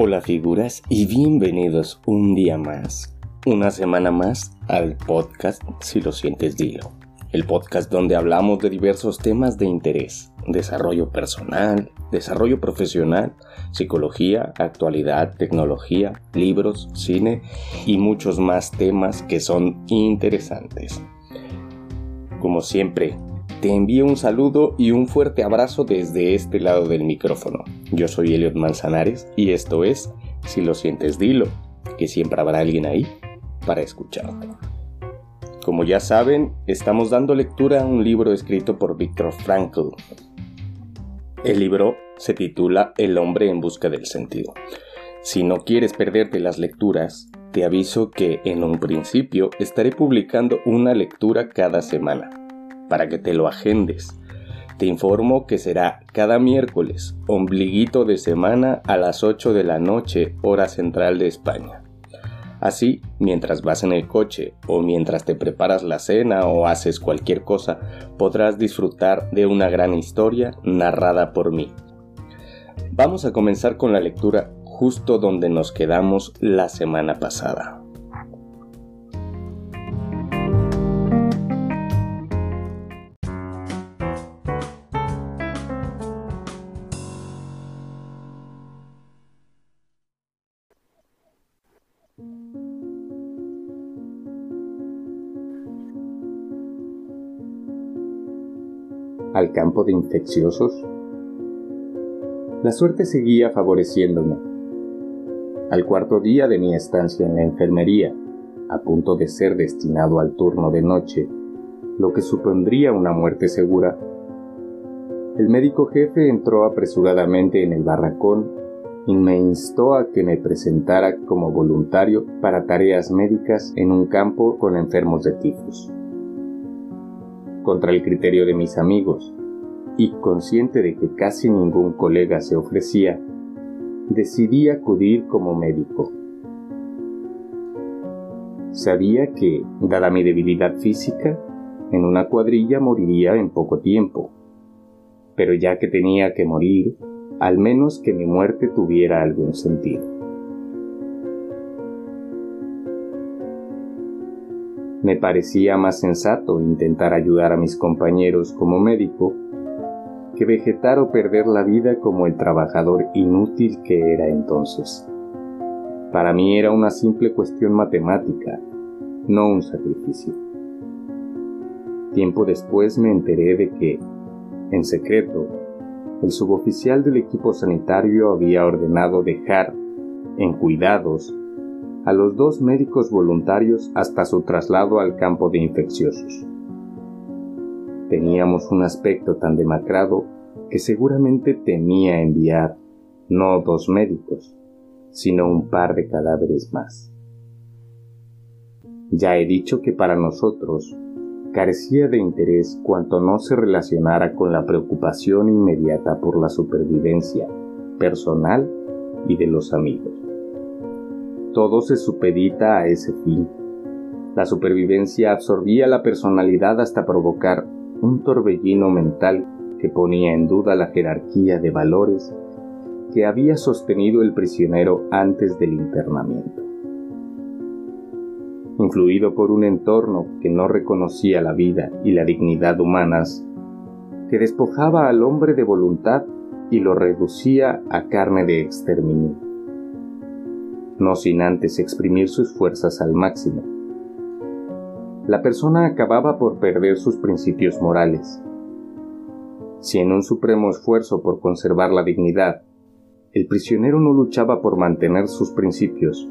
Hola figuras y bienvenidos un día más, una semana más al podcast Si lo sientes dilo. El podcast donde hablamos de diversos temas de interés, desarrollo personal, desarrollo profesional, psicología, actualidad, tecnología, libros, cine y muchos más temas que son interesantes. Como siempre, te envío un saludo y un fuerte abrazo desde este lado del micrófono. Yo soy Eliot Manzanares y esto es Si lo sientes, dilo, que siempre habrá alguien ahí para escucharte. Como ya saben, estamos dando lectura a un libro escrito por Viktor Frankl. El libro se titula El hombre en busca del sentido. Si no quieres perderte las lecturas, te aviso que en un principio estaré publicando una lectura cada semana para que te lo agendes. Te informo que será cada miércoles, ombliguito de semana a las 8 de la noche, hora central de España. Así, mientras vas en el coche o mientras te preparas la cena o haces cualquier cosa, podrás disfrutar de una gran historia narrada por mí. Vamos a comenzar con la lectura justo donde nos quedamos la semana pasada. Al campo de infecciosos? La suerte seguía favoreciéndome. Al cuarto día de mi estancia en la enfermería, a punto de ser destinado al turno de noche, lo que supondría una muerte segura, el médico jefe entró apresuradamente en el barracón y me instó a que me presentara como voluntario para tareas médicas en un campo con enfermos de tifus contra el criterio de mis amigos, y consciente de que casi ningún colega se ofrecía, decidí acudir como médico. Sabía que, dada mi debilidad física, en una cuadrilla moriría en poco tiempo, pero ya que tenía que morir, al menos que mi muerte tuviera algún sentido. Me parecía más sensato intentar ayudar a mis compañeros como médico que vegetar o perder la vida como el trabajador inútil que era entonces. Para mí era una simple cuestión matemática, no un sacrificio. Tiempo después me enteré de que, en secreto, el suboficial del equipo sanitario había ordenado dejar, en cuidados, a los dos médicos voluntarios hasta su traslado al campo de infecciosos. Teníamos un aspecto tan demacrado que seguramente temía enviar no dos médicos, sino un par de cadáveres más. Ya he dicho que para nosotros carecía de interés cuanto no se relacionara con la preocupación inmediata por la supervivencia personal y de los amigos todo se supedita a ese fin. La supervivencia absorbía la personalidad hasta provocar un torbellino mental que ponía en duda la jerarquía de valores que había sostenido el prisionero antes del internamiento. Influido por un entorno que no reconocía la vida y la dignidad humanas, que despojaba al hombre de voluntad y lo reducía a carne de exterminio no sin antes exprimir sus fuerzas al máximo. La persona acababa por perder sus principios morales. Si en un supremo esfuerzo por conservar la dignidad, el prisionero no luchaba por mantener sus principios,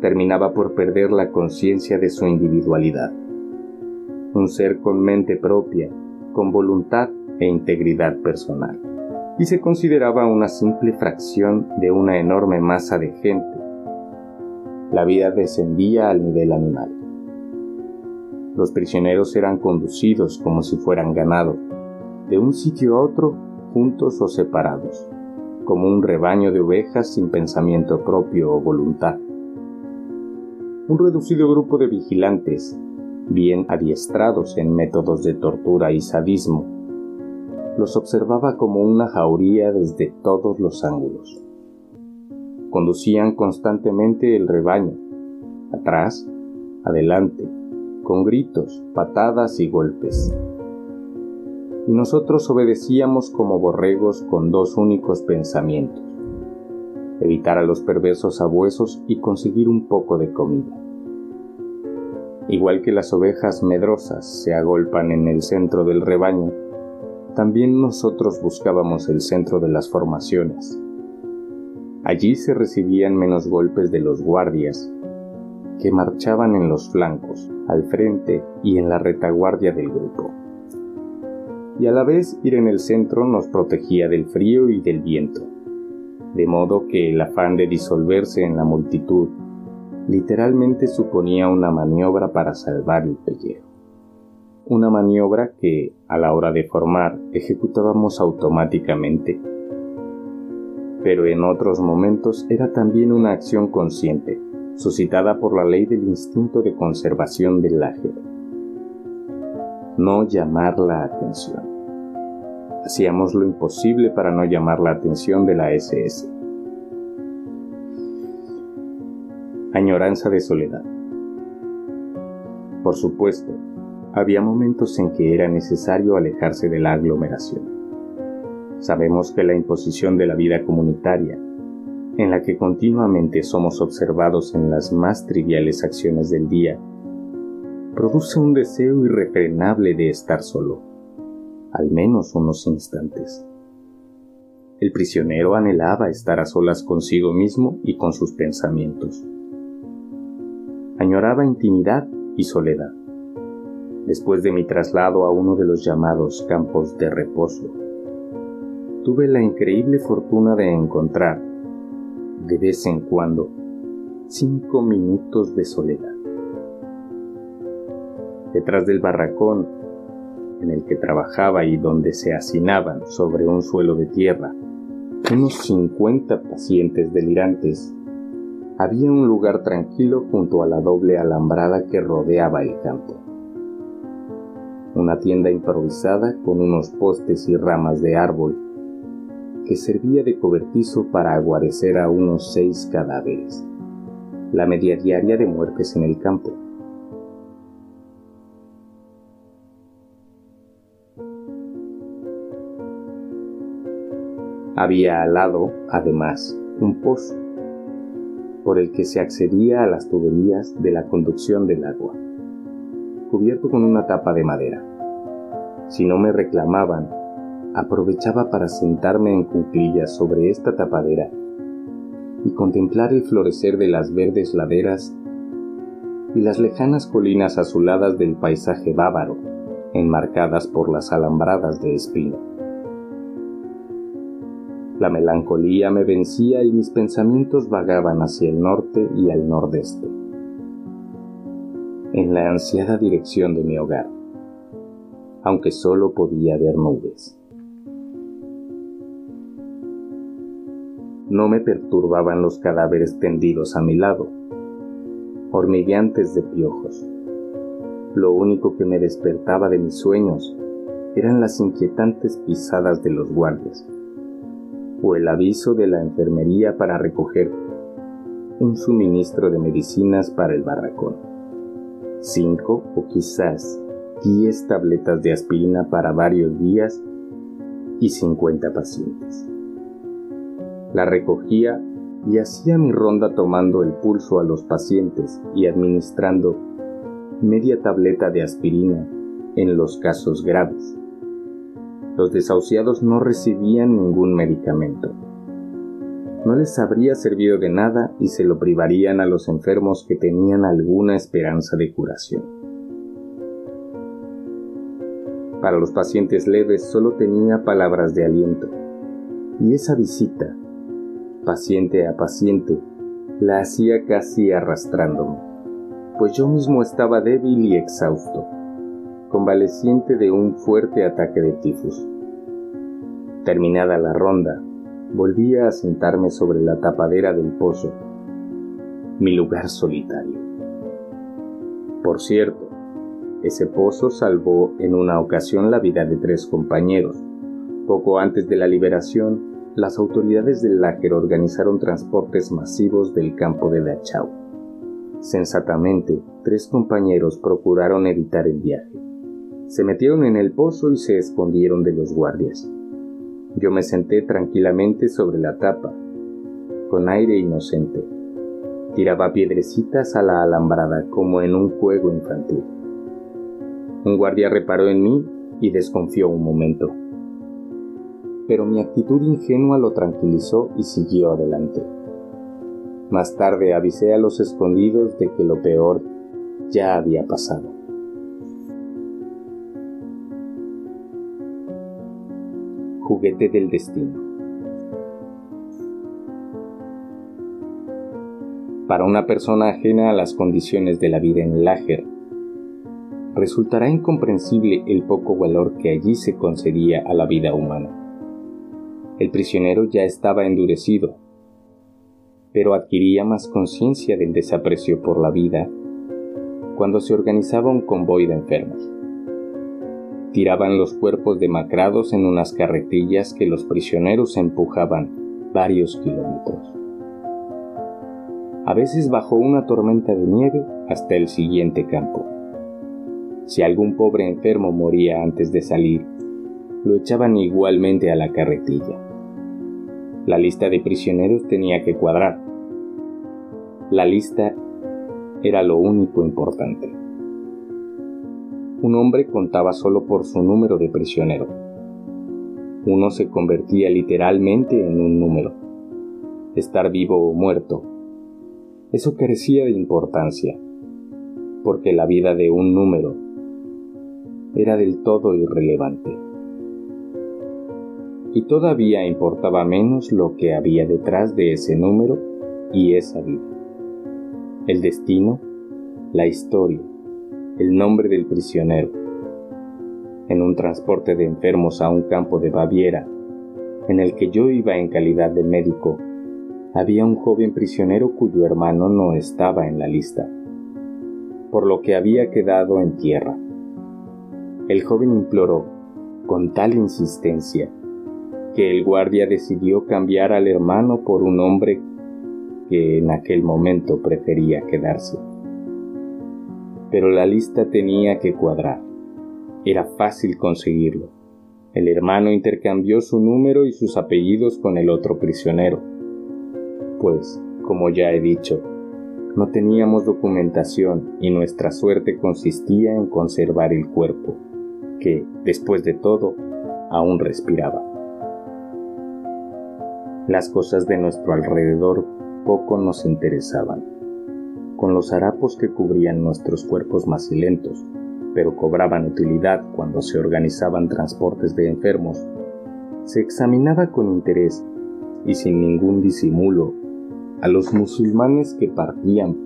terminaba por perder la conciencia de su individualidad. Un ser con mente propia, con voluntad e integridad personal y se consideraba una simple fracción de una enorme masa de gente. La vida descendía al nivel animal. Los prisioneros eran conducidos como si fueran ganado, de un sitio a otro, juntos o separados, como un rebaño de ovejas sin pensamiento propio o voluntad. Un reducido grupo de vigilantes, bien adiestrados en métodos de tortura y sadismo, los observaba como una jauría desde todos los ángulos. Conducían constantemente el rebaño, atrás, adelante, con gritos, patadas y golpes. Y nosotros obedecíamos como borregos con dos únicos pensamientos, evitar a los perversos abuesos y conseguir un poco de comida. Igual que las ovejas medrosas se agolpan en el centro del rebaño, también nosotros buscábamos el centro de las formaciones. Allí se recibían menos golpes de los guardias, que marchaban en los flancos, al frente y en la retaguardia del grupo. Y a la vez ir en el centro nos protegía del frío y del viento, de modo que el afán de disolverse en la multitud literalmente suponía una maniobra para salvar el pellejo una maniobra que, a la hora de formar, ejecutábamos automáticamente. Pero en otros momentos era también una acción consciente, suscitada por la ley del instinto de conservación del ágero. No llamar la atención. Hacíamos lo imposible para no llamar la atención de la SS. Añoranza de soledad. Por supuesto, había momentos en que era necesario alejarse de la aglomeración. Sabemos que la imposición de la vida comunitaria, en la que continuamente somos observados en las más triviales acciones del día, produce un deseo irrefrenable de estar solo, al menos unos instantes. El prisionero anhelaba estar a solas consigo mismo y con sus pensamientos. Añoraba intimidad y soledad después de mi traslado a uno de los llamados campos de reposo. Tuve la increíble fortuna de encontrar, de vez en cuando, cinco minutos de soledad. Detrás del barracón en el que trabajaba y donde se hacinaban sobre un suelo de tierra unos cincuenta pacientes delirantes, había un lugar tranquilo junto a la doble alambrada que rodeaba el campo una tienda improvisada con unos postes y ramas de árbol que servía de cobertizo para aguarecer a unos seis cadáveres, la media diaria de muertes en el campo. Había al lado, además, un pozo por el que se accedía a las tuberías de la conducción del agua cubierto con una tapa de madera. Si no me reclamaban, aprovechaba para sentarme en cuclillas sobre esta tapadera y contemplar el florecer de las verdes laderas y las lejanas colinas azuladas del paisaje bávaro, enmarcadas por las alambradas de espino. La melancolía me vencía y mis pensamientos vagaban hacia el norte y al nordeste en la ansiada dirección de mi hogar, aunque solo podía ver nubes. No me perturbaban los cadáveres tendidos a mi lado, hormigueantes de piojos. Lo único que me despertaba de mis sueños eran las inquietantes pisadas de los guardias, o el aviso de la enfermería para recoger un suministro de medicinas para el barracón. 5 o quizás 10 tabletas de aspirina para varios días y 50 pacientes. La recogía y hacía mi ronda tomando el pulso a los pacientes y administrando media tableta de aspirina en los casos graves. Los desahuciados no recibían ningún medicamento no les habría servido de nada y se lo privarían a los enfermos que tenían alguna esperanza de curación. Para los pacientes leves solo tenía palabras de aliento, y esa visita, paciente a paciente, la hacía casi arrastrándome, pues yo mismo estaba débil y exhausto, convaleciente de un fuerte ataque de tifus. Terminada la ronda, volvía a sentarme sobre la tapadera del pozo, mi lugar solitario. Por cierto, ese pozo salvó en una ocasión la vida de tres compañeros. Poco antes de la liberación, las autoridades del Láger organizaron transportes masivos del campo de Dachau. Sensatamente, tres compañeros procuraron evitar el viaje. Se metieron en el pozo y se escondieron de los guardias. Yo me senté tranquilamente sobre la tapa, con aire inocente. Tiraba piedrecitas a la alambrada como en un juego infantil. Un guardia reparó en mí y desconfió un momento. Pero mi actitud ingenua lo tranquilizó y siguió adelante. Más tarde avisé a los escondidos de que lo peor ya había pasado. Juguete del destino. Para una persona ajena a las condiciones de la vida en el Láger, resultará incomprensible el poco valor que allí se concedía a la vida humana. El prisionero ya estaba endurecido, pero adquiría más conciencia del desaprecio por la vida cuando se organizaba un convoy de enfermos. Tiraban los cuerpos demacrados en unas carretillas que los prisioneros empujaban varios kilómetros. A veces bajo una tormenta de nieve hasta el siguiente campo. Si algún pobre enfermo moría antes de salir, lo echaban igualmente a la carretilla. La lista de prisioneros tenía que cuadrar. La lista era lo único importante. Un hombre contaba solo por su número de prisionero. Uno se convertía literalmente en un número. Estar vivo o muerto. Eso carecía de importancia, porque la vida de un número era del todo irrelevante. Y todavía importaba menos lo que había detrás de ese número y esa vida. El destino, la historia, el nombre del prisionero. En un transporte de enfermos a un campo de Baviera, en el que yo iba en calidad de médico, había un joven prisionero cuyo hermano no estaba en la lista, por lo que había quedado en tierra. El joven imploró, con tal insistencia, que el guardia decidió cambiar al hermano por un hombre que en aquel momento prefería quedarse. Pero la lista tenía que cuadrar. Era fácil conseguirlo. El hermano intercambió su número y sus apellidos con el otro prisionero. Pues, como ya he dicho, no teníamos documentación y nuestra suerte consistía en conservar el cuerpo que, después de todo, aún respiraba. Las cosas de nuestro alrededor poco nos interesaban. Con los harapos que cubrían nuestros cuerpos macilentos, pero cobraban utilidad cuando se organizaban transportes de enfermos, se examinaba con interés y sin ningún disimulo a los musulmanes que partían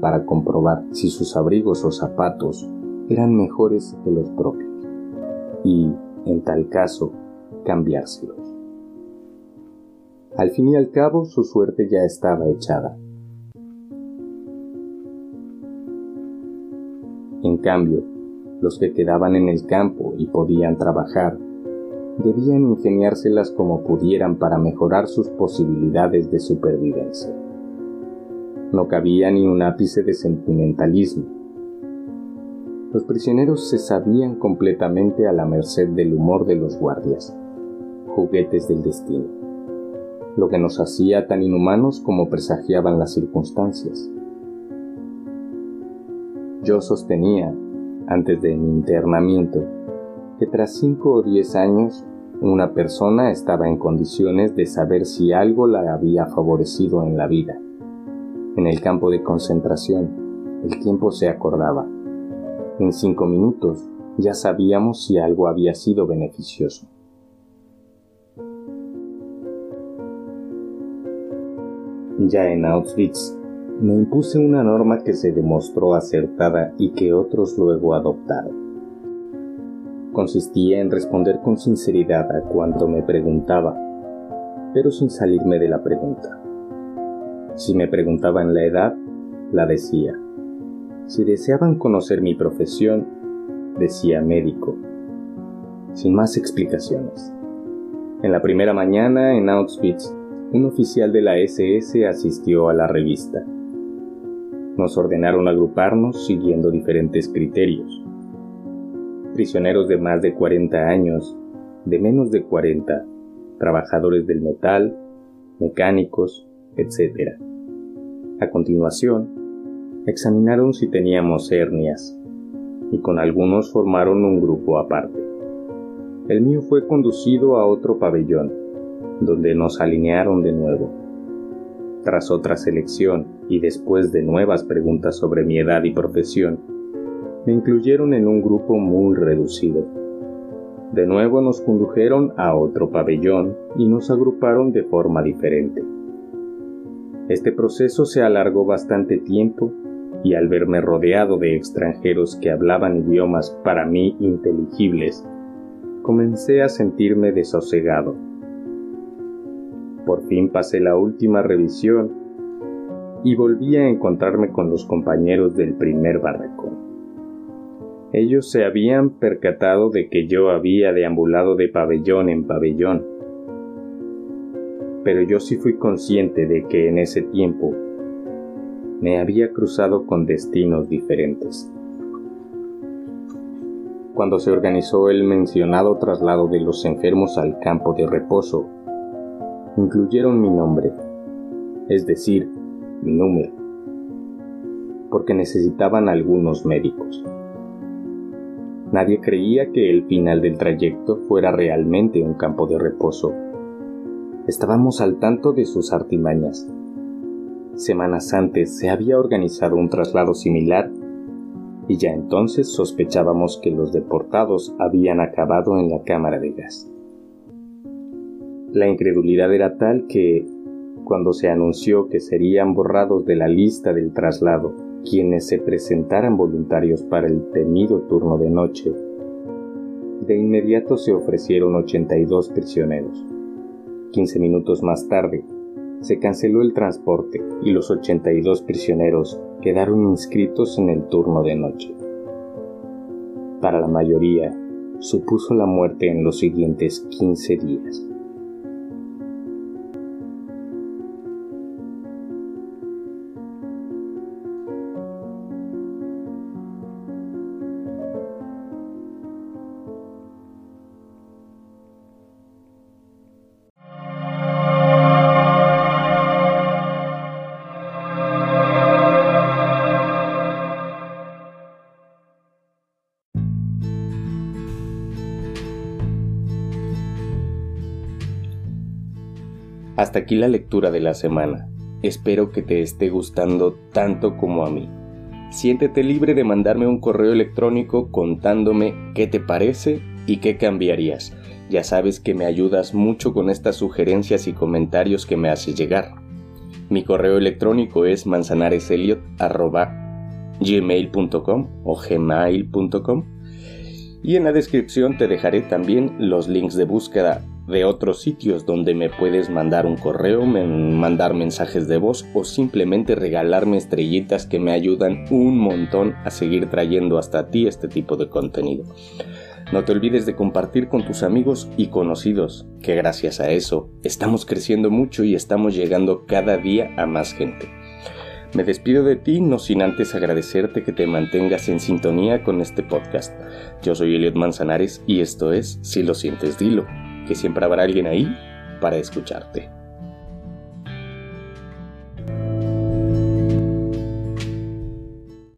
para comprobar si sus abrigos o zapatos eran mejores que los propios y, en tal caso, cambiárselos. Al fin y al cabo su suerte ya estaba echada. En cambio, los que quedaban en el campo y podían trabajar, debían ingeniárselas como pudieran para mejorar sus posibilidades de supervivencia. No cabía ni un ápice de sentimentalismo los prisioneros se sabían completamente a la merced del humor de los guardias, juguetes del destino, lo que nos hacía tan inhumanos como presagiaban las circunstancias. Yo sostenía, antes de mi internamiento, que tras cinco o diez años una persona estaba en condiciones de saber si algo la había favorecido en la vida. En el campo de concentración, el tiempo se acordaba en cinco minutos ya sabíamos si algo había sido beneficioso. Ya en Auschwitz me impuse una norma que se demostró acertada y que otros luego adoptaron. Consistía en responder con sinceridad a cuanto me preguntaba, pero sin salirme de la pregunta. Si me preguntaban la edad, la decía. Si deseaban conocer mi profesión, decía médico, sin más explicaciones. En la primera mañana en Auschwitz, un oficial de la SS asistió a la revista. Nos ordenaron agruparnos siguiendo diferentes criterios. Prisioneros de más de 40 años, de menos de 40, trabajadores del metal, mecánicos, etc. A continuación, examinaron si teníamos hernias y con algunos formaron un grupo aparte. El mío fue conducido a otro pabellón, donde nos alinearon de nuevo. Tras otra selección y después de nuevas preguntas sobre mi edad y profesión, me incluyeron en un grupo muy reducido. De nuevo nos condujeron a otro pabellón y nos agruparon de forma diferente. Este proceso se alargó bastante tiempo y al verme rodeado de extranjeros que hablaban idiomas para mí inteligibles, comencé a sentirme desosegado. Por fin pasé la última revisión y volví a encontrarme con los compañeros del primer barracón. Ellos se habían percatado de que yo había deambulado de pabellón en pabellón, pero yo sí fui consciente de que en ese tiempo me había cruzado con destinos diferentes. Cuando se organizó el mencionado traslado de los enfermos al campo de reposo, incluyeron mi nombre, es decir, mi número, porque necesitaban algunos médicos. Nadie creía que el final del trayecto fuera realmente un campo de reposo. Estábamos al tanto de sus artimañas. Semanas antes se había organizado un traslado similar y ya entonces sospechábamos que los deportados habían acabado en la cámara de gas. La incredulidad era tal que, cuando se anunció que serían borrados de la lista del traslado quienes se presentaran voluntarios para el temido turno de noche, de inmediato se ofrecieron 82 prisioneros. 15 minutos más tarde, se canceló el transporte y los 82 prisioneros quedaron inscritos en el turno de noche. Para la mayoría, supuso la muerte en los siguientes 15 días. Hasta aquí la lectura de la semana. Espero que te esté gustando tanto como a mí. Siéntete libre de mandarme un correo electrónico contándome qué te parece y qué cambiarías. Ya sabes que me ayudas mucho con estas sugerencias y comentarios que me haces llegar. Mi correo electrónico es manzanareseliot.gmail.com o gmail.com y en la descripción te dejaré también los links de búsqueda de otros sitios donde me puedes mandar un correo, mandar mensajes de voz o simplemente regalarme estrellitas que me ayudan un montón a seguir trayendo hasta ti este tipo de contenido. No te olvides de compartir con tus amigos y conocidos, que gracias a eso estamos creciendo mucho y estamos llegando cada día a más gente. Me despido de ti no sin antes agradecerte que te mantengas en sintonía con este podcast. Yo soy Eliot Manzanares y esto es Si lo sientes, dilo que siempre habrá alguien ahí para escucharte.